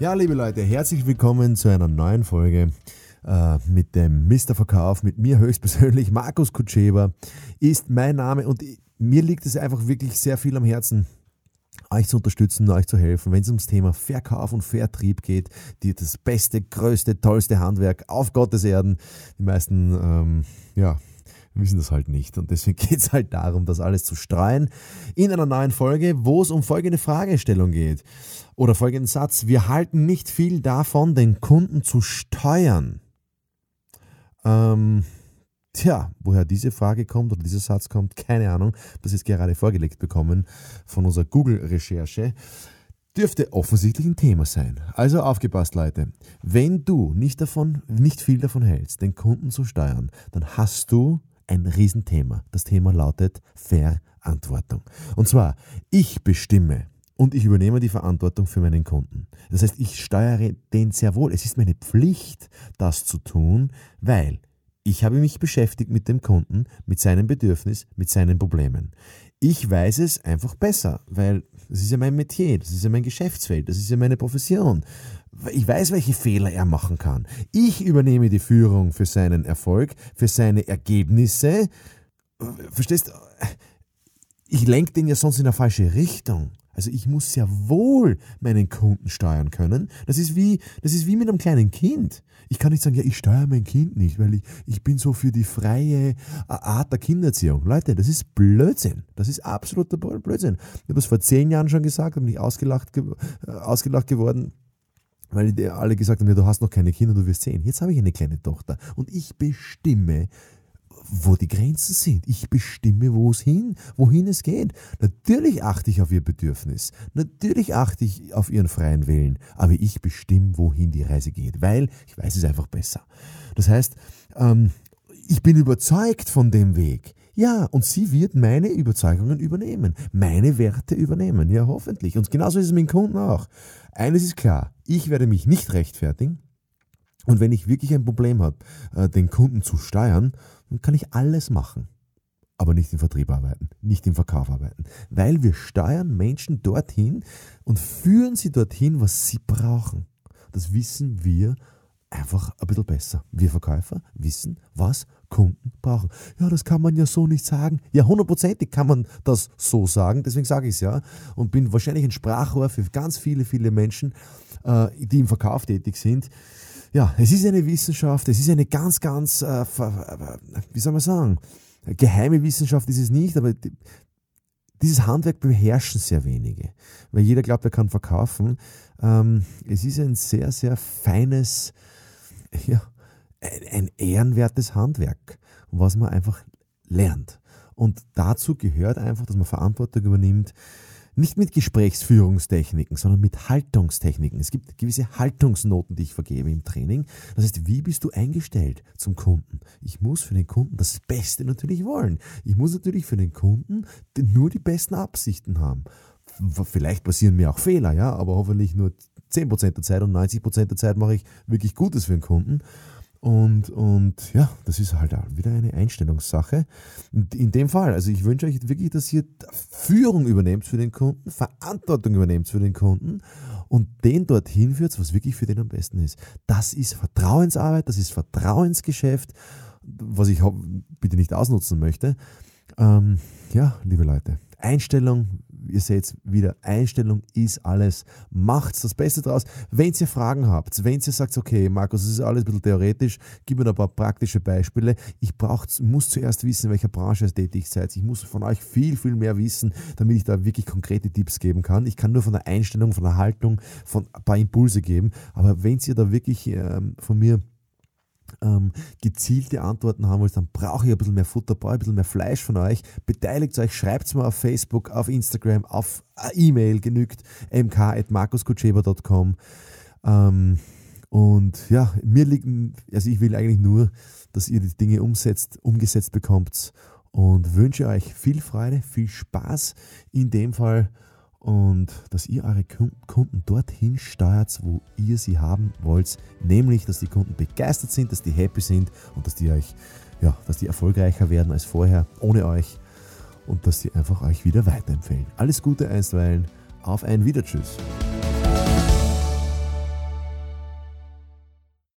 Ja, liebe Leute, herzlich willkommen zu einer neuen Folge äh, mit dem Mr. Verkauf, mit mir höchstpersönlich. Markus Kutscheber ist mein Name und mir liegt es einfach wirklich sehr viel am Herzen, euch zu unterstützen, euch zu helfen, wenn es ums Thema Verkauf und Vertrieb geht, die das beste, größte, tollste Handwerk auf Gottes Erden. Die meisten, ähm, ja, wissen das halt nicht. Und deswegen geht es halt darum, das alles zu streuen in einer neuen Folge, wo es um folgende Fragestellung geht. Oder folgenden Satz. Wir halten nicht viel davon, den Kunden zu steuern. Ähm, tja, woher diese Frage kommt oder dieser Satz kommt, keine Ahnung. Das ist gerade vorgelegt bekommen von unserer Google-Recherche dürfte offensichtlich ein Thema sein. Also aufgepasst, Leute. Wenn du nicht davon, nicht viel davon hältst, den Kunden zu steuern, dann hast du ein Riesenthema. Das Thema lautet Verantwortung. Und zwar, ich bestimme und ich übernehme die Verantwortung für meinen Kunden. Das heißt, ich steuere den sehr wohl. Es ist meine Pflicht, das zu tun, weil ich habe mich beschäftigt mit dem Kunden, mit seinem Bedürfnis, mit seinen Problemen. Ich weiß es einfach besser, weil das ist ja mein Metier, das ist ja mein Geschäftsfeld, das ist ja meine Profession. Ich weiß, welche Fehler er machen kann. Ich übernehme die Führung für seinen Erfolg, für seine Ergebnisse. Verstehst du? Ich lenke den ja sonst in eine falsche Richtung. Also ich muss sehr wohl meinen Kunden steuern können. Das ist wie, das ist wie mit einem kleinen Kind. Ich kann nicht sagen, ja, ich steuere mein Kind nicht, weil ich, ich bin so für die freie Art der Kindererziehung. Leute, das ist Blödsinn. Das ist absoluter Blödsinn. Ich habe es vor zehn Jahren schon gesagt, bin ich ausgelacht, äh, ausgelacht geworden weil alle gesagt haben, ja, du hast noch keine Kinder, du wirst sehen. Jetzt habe ich eine kleine Tochter und ich bestimme, wo die Grenzen sind. Ich bestimme, wo es hin, wohin es geht. Natürlich achte ich auf ihr Bedürfnis. Natürlich achte ich auf ihren freien Willen. Aber ich bestimme, wohin die Reise geht, weil ich weiß es einfach besser. Das heißt, ähm, ich bin überzeugt von dem Weg. Ja, und sie wird meine Überzeugungen übernehmen, meine Werte übernehmen. Ja, hoffentlich. Und genauso ist es mit dem Kunden auch. Eines ist klar, ich werde mich nicht rechtfertigen. Und wenn ich wirklich ein Problem habe, äh, den Kunden zu steuern, dann kann ich alles machen. Aber nicht im Vertrieb arbeiten, nicht im Verkauf arbeiten. Weil wir steuern Menschen dorthin und führen sie dorthin, was sie brauchen. Das wissen wir einfach ein bisschen besser. Wir Verkäufer wissen, was Kunden brauchen. Ja, das kann man ja so nicht sagen. Ja, hundertprozentig kann man das so sagen, deswegen sage ich es ja. Und bin wahrscheinlich ein Sprachrohr für ganz viele, viele Menschen, äh, die im Verkauf tätig sind. Ja, es ist eine Wissenschaft, es ist eine ganz, ganz, äh, wie soll man sagen, geheime Wissenschaft ist es nicht, aber dieses Handwerk beherrschen sehr wenige, weil jeder glaubt, er kann verkaufen. Ähm, es ist ein sehr, sehr feines, ja, ein ehrenwertes Handwerk, was man einfach lernt. Und dazu gehört einfach, dass man Verantwortung übernimmt, nicht mit Gesprächsführungstechniken, sondern mit Haltungstechniken. Es gibt gewisse Haltungsnoten, die ich vergebe im Training. Das heißt, wie bist du eingestellt zum Kunden? Ich muss für den Kunden das Beste natürlich wollen. Ich muss natürlich für den Kunden nur die besten Absichten haben. Vielleicht passieren mir auch Fehler, ja, aber hoffentlich nur 10% der Zeit und 90% der Zeit mache ich wirklich Gutes für den Kunden. Und, und ja, das ist halt wieder eine Einstellungssache. In dem Fall, also ich wünsche euch wirklich, dass ihr Führung übernehmt für den Kunden, Verantwortung übernehmt für den Kunden und den dorthin führt, was wirklich für den am besten ist. Das ist Vertrauensarbeit, das ist Vertrauensgeschäft, was ich bitte nicht ausnutzen möchte. Ähm, ja, liebe Leute, Einstellung, ihr seht wieder, Einstellung ist alles. Macht das Beste draus. Wenn ihr Fragen habt, wenn ihr sagt, okay, Markus, das ist alles ein bisschen theoretisch, gib mir ein paar praktische Beispiele. Ich brauch, muss zuerst wissen, in welcher Branche ihr tätig seid. Ich muss von euch viel, viel mehr wissen, damit ich da wirklich konkrete Tipps geben kann. Ich kann nur von der Einstellung, von der Haltung, von ein paar Impulse geben. Aber wenn ihr da wirklich ähm, von mir ähm, gezielte Antworten haben wollt, dann brauche ich ein bisschen mehr Futter, ein bisschen mehr Fleisch von euch. Beteiligt euch, schreibt es mir auf Facebook, auf Instagram, auf E-Mail genügt mk.markuskutscheber.com. Ähm, Und ja, mir liegen, also ich will eigentlich nur, dass ihr die Dinge umsetzt, umgesetzt bekommt und wünsche euch viel Freude, viel Spaß in dem Fall und dass ihr eure Kunden dorthin steuert, wo ihr sie haben wollt, nämlich dass die Kunden begeistert sind, dass die happy sind und dass die euch ja, dass die erfolgreicher werden als vorher ohne euch und dass sie einfach euch wieder weiterempfehlen. Alles Gute einstweilen, auf ein Wieder Tschüss.